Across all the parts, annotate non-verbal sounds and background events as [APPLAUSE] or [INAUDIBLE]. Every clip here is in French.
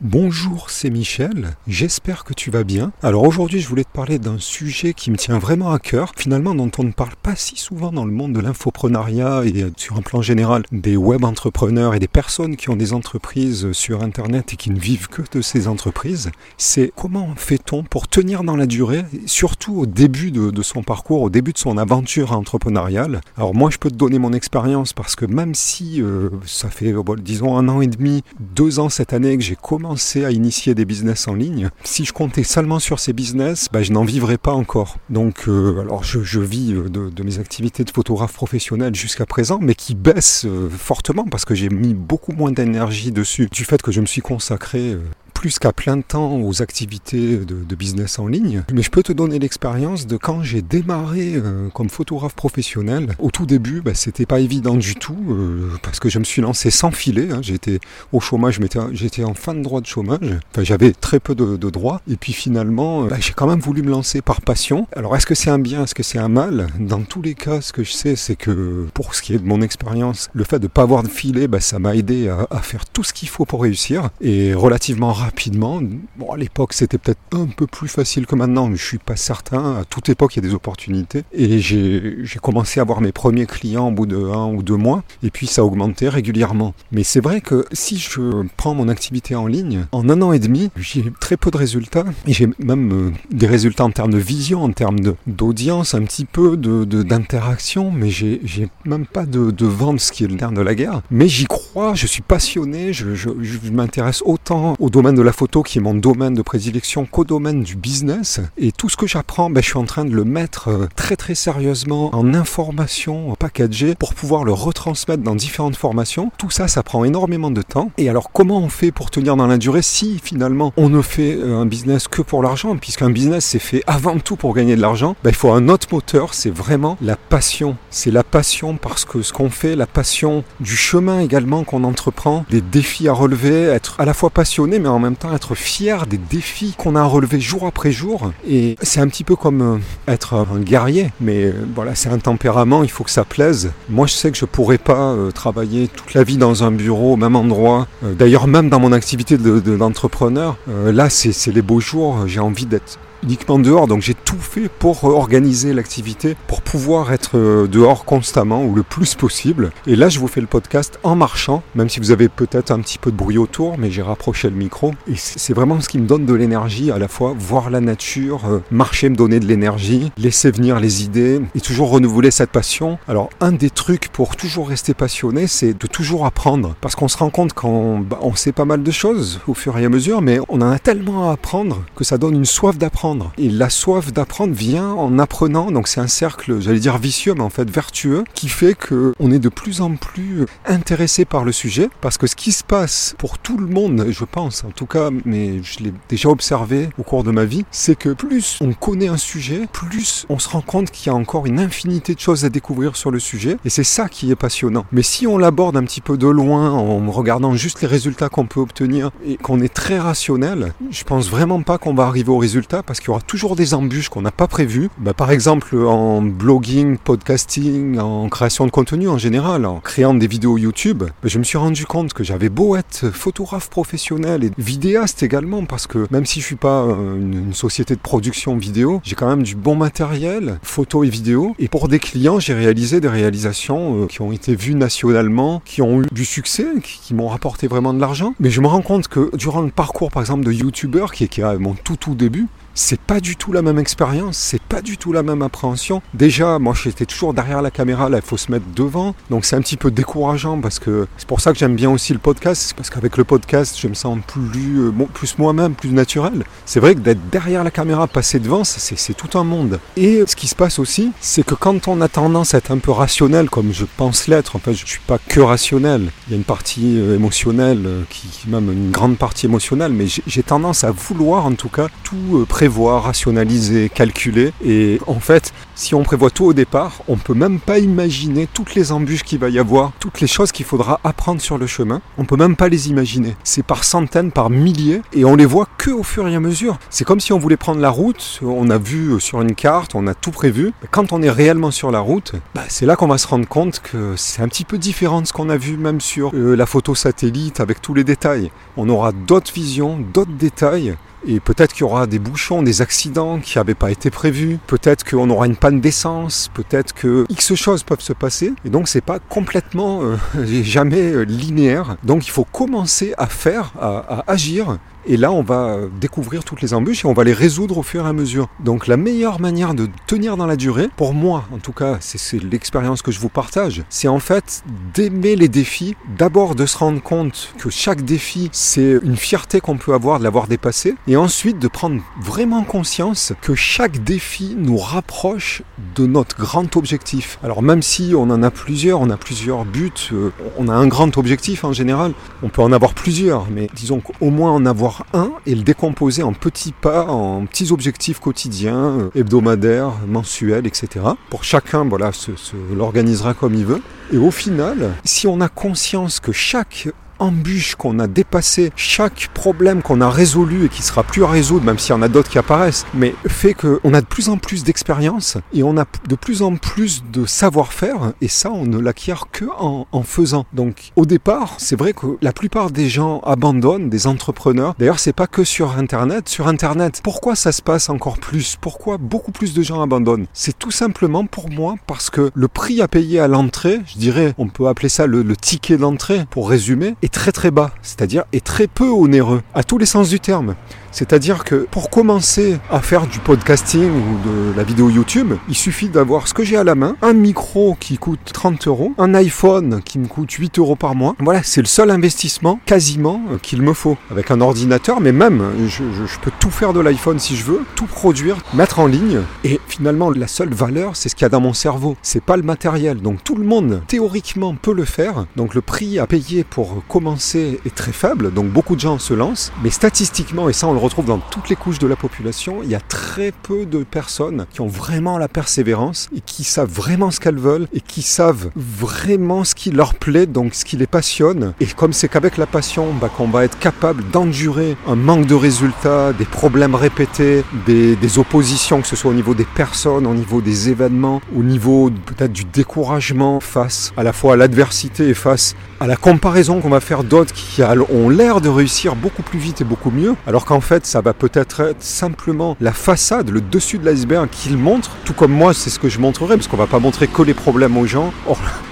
Bonjour, c'est Michel, j'espère que tu vas bien. Alors aujourd'hui je voulais te parler d'un sujet qui me tient vraiment à cœur, finalement dont on ne parle pas si souvent dans le monde de l'infoprenariat et sur un plan général des web entrepreneurs et des personnes qui ont des entreprises sur internet et qui ne vivent que de ces entreprises. C'est comment fait-on pour tenir dans la durée, surtout au début de, son parcours, au début de son aventure entrepreneuriale? Alors moi je peux te donner mon expérience parce que même si euh, ça fait disons un an et demi, deux ans cette année que j'ai commencé à initier des business en ligne, si je comptais seulement sur ces business, bah, je n'en vivrais pas encore. Donc, euh, alors je, vis euh, de, mes activités de photographe professionnel jusqu'à présent, mais qui baissent euh, fortement parce que j'ai mis beaucoup moins d'énergie dessus du fait que je me suis consacré plus qu'à plein temps aux activités de, business en ligne, mais je peux te donner l'expérience de quand j'ai démarré euh, comme photographe professionnel. Au tout début, bah, c'était pas évident du tout euh, parce que je me suis lancé sans filet. Hein. J'étais au chômage, j'étais en fin de droit de chômage. Enfin, j'avais très peu de, droits. Et puis finalement, bah, j'ai quand même voulu me lancer par passion. Alors, est-ce que c'est un bien, est-ce que c'est un mal? Dans tous les cas, ce que je sais, c'est que pour ce qui est de mon expérience, le fait de pas avoir de filet, bah, ça m'a aidé à, à, faire tout ce qu'il faut pour réussir. Et relativement rapidement rapidement. Bon, à l'époque, c'était peut-être un peu plus facile que maintenant, mais je suis pas certain. À toute époque, il y a des opportunités. Et j'ai commencé à avoir mes premiers clients au bout de un ou deux mois, et puis ça a augmenté régulièrement. Mais c'est vrai que si je prends mon activité en ligne, en un an et demi, j'ai très peu de résultats. J'ai même euh, des résultats en termes de vision, en termes d'audience, un petit peu d'interaction, de, mais j'ai même pas de, de vente, ce qui est le nerf de la guerre. Mais j'y crois, je suis passionné, je, je, je m'intéresse autant au domaine de la photo qui est mon domaine de prédilection qu'au domaine du business. Et tout ce que j'apprends, ben, je suis en train de le mettre euh, très très sérieusement en information packagée pour pouvoir le retransmettre dans différentes formations. Tout ça, ça prend énormément de temps. Et alors comment on fait pour tenir dans la durée si finalement on ne fait euh, un business que pour l'argent? Puisqu'un business c'est fait avant tout pour gagner de l'argent, ben, il faut un autre moteur, c'est vraiment la passion. C'est la passion parce que ce qu'on fait, la passion du chemin également qu'on entreprend, des défis à relever, être à la fois passionné mais en même même temps être fier des défis qu'on a relevés jour après jour. Et c'est un petit peu comme euh, être un guerrier, mais euh, voilà, c'est un tempérament, il faut que ça plaise. Moi, je sais que je pourrais pas euh, travailler toute la vie dans un bureau au même endroit. D'ailleurs, même dans mon activité d'entrepreneur, là, c'est les beaux jours, j'ai envie d'être uniquement dehors, donc j'ai tout fait pour organiser l'activité, pour pouvoir être euh, dehors constamment ou le plus possible. Et là, je vous fais le podcast en marchant, même si vous avez peut-être un petit peu de bruit autour, mais j'ai rapproché le micro. Et c'est vraiment ce qui me donne de l'énergie, à la fois voir la nature, euh, marcher me donner de l'énergie, laisser venir les idées et toujours renouveler cette passion. Alors, un des trucs pour toujours rester passionné, c'est de toujours apprendre, parce qu'on se rend compte qu'on bah, sait pas mal de choses au fur et à mesure, mais on en a tellement à apprendre que ça donne une soif d'apprendre et la soif d'apprendre vient en apprenant, donc c'est un cercle, j'allais dire vicieux, mais en fait vertueux, qui fait que on est de plus en plus intéressé par le sujet, parce que ce qui se passe pour tout le monde, je pense, en tout cas, mais je l'ai déjà observé au cours de ma vie, c'est que plus on connaît un sujet, plus on se rend compte qu'il y a encore une infinité de choses à découvrir sur le sujet, et c'est ça qui est passionnant. Mais si on l'aborde un petit peu de loin, en regardant juste les résultats qu'on peut obtenir, et qu'on est très rationnel, je pense vraiment pas qu'on va arriver au résultat, parce qu'il y aura toujours des embûches qu'on n'a pas prévues. Bah, par exemple, en blogging, podcasting, en création de contenu en général, en créant des vidéos YouTube, bah, je me suis rendu compte que j'avais beau être photographe professionnel et vidéaste également, parce que même si je suis pas euh, une, société de production vidéo, j'ai quand même du bon matériel, photo et vidéo. Et pour des clients, j'ai réalisé des réalisations euh, qui ont été vues nationalement, qui ont eu du succès, qui, m'ont rapporté vraiment de l'argent. Mais je me rends compte que durant le parcours, par exemple, de YouTuber, qui qui est mon tout tout début, c'est pas du tout la même expérience, c'est pas du tout la même appréhension. Déjà, moi j'étais toujours derrière la caméra, là il faut se mettre devant, donc c'est un petit peu décourageant parce que c'est pour ça que j'aime bien aussi le podcast, parce qu'avec le podcast je me sens plus, euh, plus moi-même, plus naturel. C'est vrai que d'être derrière la caméra, passer devant, c'est tout un monde. Et ce qui se passe aussi, c'est que quand on a tendance à être un peu rationnel, comme je pense l'être, en fait je suis pas que rationnel, il y a une partie euh, émotionnelle, euh, qui, même une grande partie émotionnelle, mais j'ai tendance à vouloir en tout cas tout prévoir prévoir, rationaliser, calculer. Et en fait, si on prévoit tout au départ, on peut même pas imaginer toutes les embûches qu'il va y avoir, toutes les choses qu'il faudra apprendre sur le chemin. On peut même pas les imaginer. C'est par centaines, par milliers, et on les voit que au fur et à mesure. C'est comme si on voulait prendre la route, on a vu sur une carte, on a tout prévu. Quand on est réellement sur la route, bah, c'est là qu'on va se rendre compte que c'est un petit peu différent de ce qu'on a vu même sur euh, la photo satellite avec tous les détails. On aura d'autres visions, d'autres détails et peut-être qu'il y aura des bouchons, des accidents qui n'avaient pas été prévus. Peut-être qu'on aura une panne d'essence. Peut-être que X choses peuvent se passer. Et donc c'est pas complètement, euh, [LAUGHS] jamais euh, linéaire. Donc il faut commencer à faire, à, à agir et là, on va découvrir toutes les embûches et on va les résoudre au fur et à mesure. Donc la meilleure manière de tenir dans la durée, pour moi en tout cas, c'est l'expérience que je vous partage, c'est en fait d'aimer les défis, d'abord de se rendre compte que chaque défi, c'est une fierté qu'on peut avoir de l'avoir dépassé, et ensuite de prendre vraiment conscience que chaque défi nous rapproche de notre grand objectif. Alors même si on en a plusieurs, on a plusieurs buts, euh, on a un grand objectif en général, on peut en avoir plusieurs, mais disons qu'au moins en avoir un et le décomposer en petits pas, en petits objectifs quotidiens, euh, hebdomadaires, mensuels, etc. Pour chacun, voilà, se, se l'organisera comme il veut. Et au final, si on a conscience que chaque embûche qu'on a dépassé, chaque problème qu'on a résolu et qui sera plus à résoudre, même s'il y en a d'autres qui apparaissent, mais fait qu'on a de plus en plus d'expérience et on a de plus en plus de savoir-faire et ça on ne l'acquiert que en, en, faisant. Donc au départ, c'est vrai que la plupart des gens abandonnent, des entrepreneurs. D'ailleurs, c'est pas que sur internet. Sur internet, pourquoi ça se passe encore plus? Pourquoi beaucoup plus de gens abandonnent? C'est tout simplement pour moi parce que le prix à payer à l'entrée, je dirais, on peut appeler ça le, le ticket d'entrée pour résumer, très très bas, c'est-à-dire est très peu onéreux, à tous les sens du terme. C'est-à-dire que pour commencer à faire du podcasting ou de la vidéo YouTube, il suffit d'avoir ce que j'ai à la main, un micro qui coûte 30 euros, un iPhone qui me coûte 8 euros par mois. Voilà, c'est le seul investissement quasiment euh, qu'il me faut. Avec un ordinateur, mais même, je, peux tout faire de l'iPhone si je veux, tout produire, mettre en ligne. Et finalement, la seule valeur, c'est ce qu'il y a dans mon cerveau. C'est pas le matériel. Donc tout le monde, théoriquement, peut le faire. Donc le prix à payer pour commencer est très faible. Donc beaucoup de gens se lancent. Mais statistiquement, et ça on le retrouve dans toutes les couches de la population, il y a très peu de personnes qui ont vraiment la persévérance et qui savent vraiment ce qu'elles veulent et qui savent vraiment ce qui leur plaît, donc ce qui les passionne. Et comme c'est qu'avec la passion bah, qu'on va être capable d'endurer un manque de résultats, des problèmes répétés, des, des oppositions, que ce soit au niveau des personnes, au niveau des événements, au niveau peut-être du découragement face à la fois à l'adversité et face à la comparaison qu'on va faire d'autres qui ont l'air de réussir beaucoup plus vite et beaucoup mieux, alors qu'en ça va peut-être être simplement la façade, le dessus de l'iceberg qu'il montre, tout comme moi c'est ce que je montrerai, parce qu'on va pas montrer que les problèmes aux gens,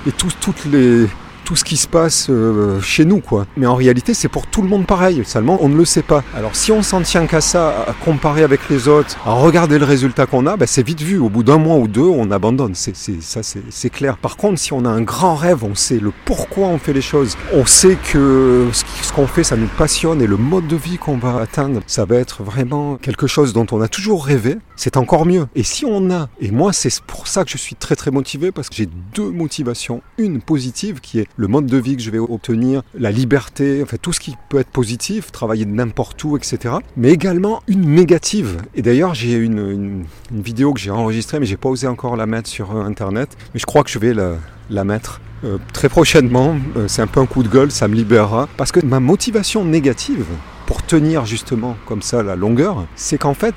et toutes les tout ce qui se passe euh, chez nous, quoi. Mais en réalité, c'est pour tout le monde pareil. Seulement, on ne le sait pas. Alors, si on s'en tient qu'à ça, à comparer avec les autres, à regarder le résultat qu'on a, ben, c'est vite vu. Au bout d'un mois ou deux, on abandonne. C'est, c'est, ça, c'est, c'est clair. Par contre, si on a un grand rêve, on sait le pourquoi on fait les choses. On sait que ce qu'on fait, ça nous passionne et le mode de vie qu'on va atteindre, ça va être vraiment quelque chose dont on a toujours rêvé. C'est encore mieux. Et si on a, et moi, c'est pour ça que je suis très très motivé parce que j'ai deux motivations. Une positive qui est le mode de vie que je vais obtenir, la liberté, enfin tout ce qui peut être positif, travailler de n'importe où, etc. Mais également une négative. Et d'ailleurs, j'ai une, une, vidéo que j'ai enregistrée, mais j'ai pas osé encore la mettre sur euh, Internet. Mais je crois que je vais la, la mettre euh, très prochainement. Euh, c'est un peu un coup de gueule, ça me libérera. Parce que ma motivation négative, pour tenir justement comme ça la longueur, c'est qu'en fait,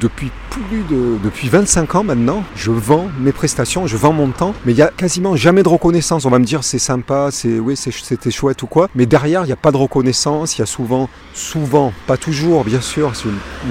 depuis plus de, depuis 25 ans maintenant, je vends mes prestations, je vends mon temps, mais il y a quasiment jamais de reconnaissance. On va me dire c'est sympa, c'est oui, c'était chouette ou quoi, mais derrière, il n'y a pas de reconnaissance. Il y a souvent, souvent, pas toujours, bien sûr,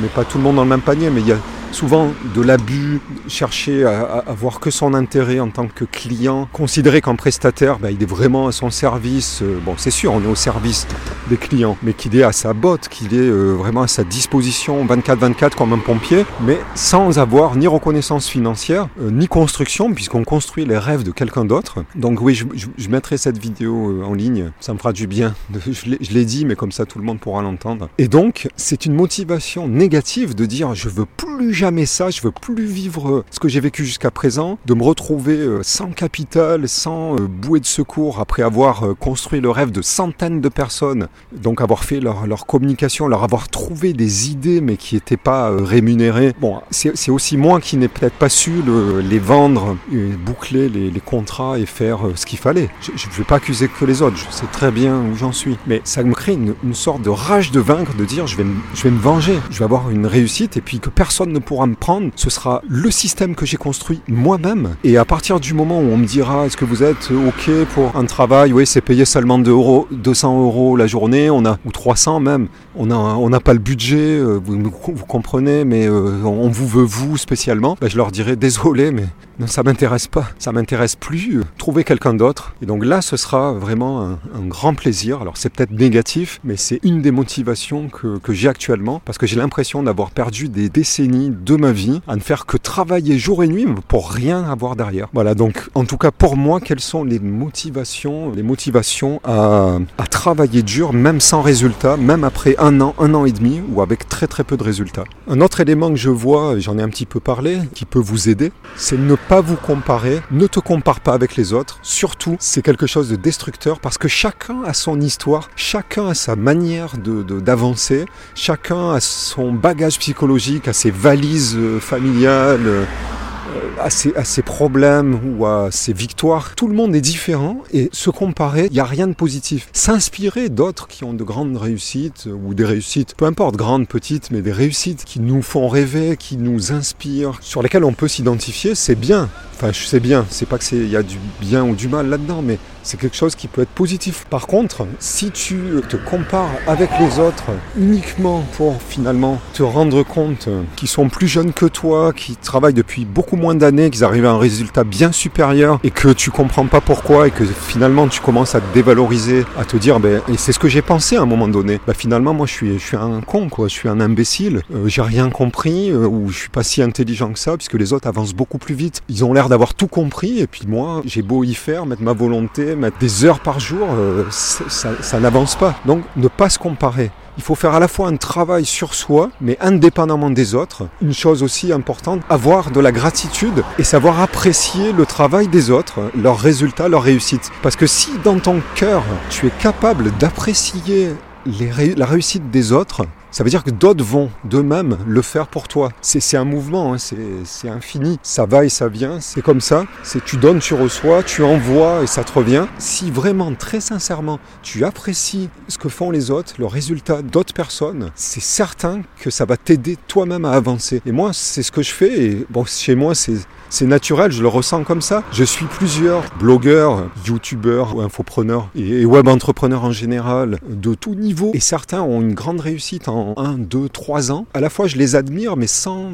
mais pas tout le monde dans le même panier, mais il y a souvent de l'abus, chercher à, avoir que son intérêt en tant que client, considérer qu'un prestataire, ben, il est vraiment à son service. Euh, bon, c'est sûr, on est au service des clients, mais qu'il est à sa botte, qu'il est euh, vraiment à sa disposition 24-24 comme un pompier, mais sans avoir ni reconnaissance financière, euh, ni construction, puisqu'on construit les rêves de quelqu'un d'autre. Donc oui, je, mettrai cette vidéo en ligne, ça me fera du bien. [LAUGHS] Je l'ai dit, mais comme ça tout le monde pourra l'entendre. Et donc, c'est une motivation négative de dire je veux plus jamais ça, je veux plus vivre ce que j'ai vécu jusqu'à présent, de me retrouver sans capital, sans bouée de secours après avoir construit le rêve de centaines de personnes donc avoir fait leur, communication, leur avoir trouvé des idées mais qui n'étaient pas euh, rémunérées. Bon, c'est aussi moi qui n'ai peut-être pas su les vendre, boucler les, contrats et faire ce qu'il fallait. Je ne vais pas accuser que les autres, je sais très bien où j'en suis. Mais ça me crée une, sorte de rage de vaincre, de dire je vais, je vais me venger, je vais avoir une réussite et puis que personne ne pourra me prendre. Ce sera le système que j'ai construit moi-même. Et à partir du moment où on me dira est-ce que vous êtes OK pour un travail, oui, c'est payé seulement 2 euros, 200 euros la journée, on a, ou 300 même, on n'a on pas le budget, euh, vous, vous comprenez, mais euh, on vous veut vous spécialement, ben, je leur dirai désolé, mais non, ça m'intéresse pas, ça m'intéresse plus. Trouver quelqu'un d'autre. Et donc là, ce sera vraiment un, grand plaisir. Alors c'est peut-être négatif, mais c'est une des motivations que, que j'ai actuellement, parce que j'ai l'impression d'avoir perdu des décennies de ma vie à ne faire que travailler jour et nuit pour rien avoir derrière. Voilà, donc en tout cas pour moi, quelles sont les motivations, les motivations à, à travailler dur, même sans résultat, même après un an, un an et demi, ou avec très très peu de résultats? Un autre élément que je vois, j'en ai un petit peu parlé, qui peut vous aider, c'est ne pas vous comparer, ne te compare pas avec les autres. Surtout, c'est quelque chose de destructeur parce que chacun a son histoire, chacun a sa manière de, d'avancer, chacun a son bagage psychologique, a ses valises euh, familiales. Euh, à ses, à problèmes ou à ses victoires. Tout le monde est différent et se comparer, il n'y a rien de positif. S'inspirer d'autres qui ont de grandes réussites ou des réussites, peu importe, grandes, petites, mais des réussites qui nous font rêver, qui nous inspirent, sur lesquelles on peut s'identifier, c'est bien. Enfin, je sais bien, c'est pas que il y a du bien ou du mal là-dedans, mais c'est quelque chose qui peut être positif. Par contre, si tu te compares avec les autres uniquement pour finalement te rendre compte qu'ils sont plus jeunes que toi, qui travaillent depuis beaucoup moins d'années, qu'ils arrivent à un résultat bien supérieur et que tu comprends pas pourquoi et que finalement tu commences à te dévaloriser, à te dire, ben, c'est ce que j'ai pensé à un moment donné, ben, finalement moi je suis, je suis un con, quoi, je suis un imbécile, euh, j'ai rien compris euh, ou je suis pas si intelligent que ça puisque les autres avancent beaucoup plus vite. Ils ont l'air d'avoir tout compris et puis moi j'ai beau y faire, mettre ma volonté, mettre des heures par jour, euh, ça, n'avance pas. Donc ne pas se comparer. Il faut faire à la fois un travail sur soi, mais indépendamment des autres. Une chose aussi importante, avoir de la gratitude et savoir apprécier le travail des autres, leurs résultats, leurs réussites. Parce que si dans ton cœur, tu es capable d'apprécier la réussite des autres, ça veut dire que d'autres vont d'eux-mêmes le faire pour toi. C'est un mouvement, hein, c'est infini. Ça va et ça vient, c'est comme ça. C'est tu donnes, tu reçois, tu envoies et ça te revient. Si vraiment, très sincèrement, tu apprécies ce que font les autres, le résultat d'autres personnes, c'est certain que ça va t'aider toi-même à avancer. Et moi, c'est ce que je fais. Et bon, chez moi, c'est c'est naturel, je le ressens comme ça. Je suis plusieurs blogueurs, youtubeurs, infopreneurs et web entrepreneurs en général de tout niveau. Et certains ont une grande réussite en 1, 2, 3 ans. À la fois, je les admire, mais sans,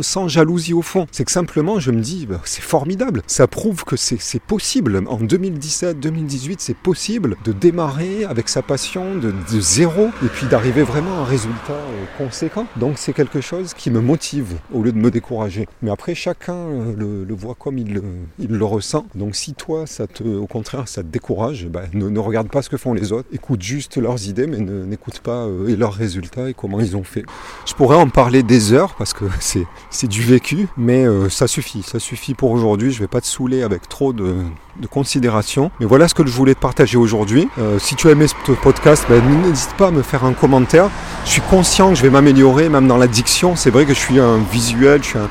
sans, jalousie au fond. C'est que simplement, je me dis, bah, c'est formidable. Ça prouve que c'est possible. En 2017, 2018, c'est possible de démarrer avec sa passion de, zéro et puis d'arriver vraiment à un résultat euh, conséquent. Donc c'est quelque chose qui me motive au lieu de me décourager. Mais après, chaque chacun euh, le, voit comme il le, ressent. Donc si toi, ça te, au contraire, ça te décourage, bah, ne, regarde pas ce que font les autres, écoute juste leurs idées, mais n'écoute pas euh, et leurs résultats et comment ils ont fait. Je pourrais en parler des heures parce que [LAUGHS] c'est du vécu, mais euh, ça suffit, ça suffit pour aujourd'hui. Je vais pas te saouler avec trop de, considération. Mais voilà ce que je voulais te partager aujourd'hui. si tu as aimé ce podcast, bah, n'hésite pas à me faire un commentaire. Je suis conscient que je vais m'améliorer, même dans la diction. C'est vrai que je suis un visuel, je suis un,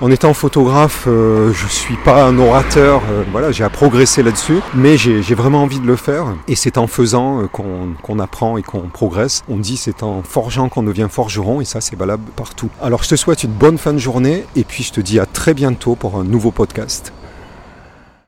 en étant photographe, euh, je suis pas un orateur, euh, voilà, j'ai à progresser là-dessus, mais j'ai vraiment envie de le faire. Et c'est en faisant euh, qu'on apprend et qu'on progresse. On dit c'est en forgeant qu'on devient forgeron, et ça c'est valable partout. Alors je te souhaite une bonne fin de journée, et puis je te dis à très bientôt pour un nouveau podcast.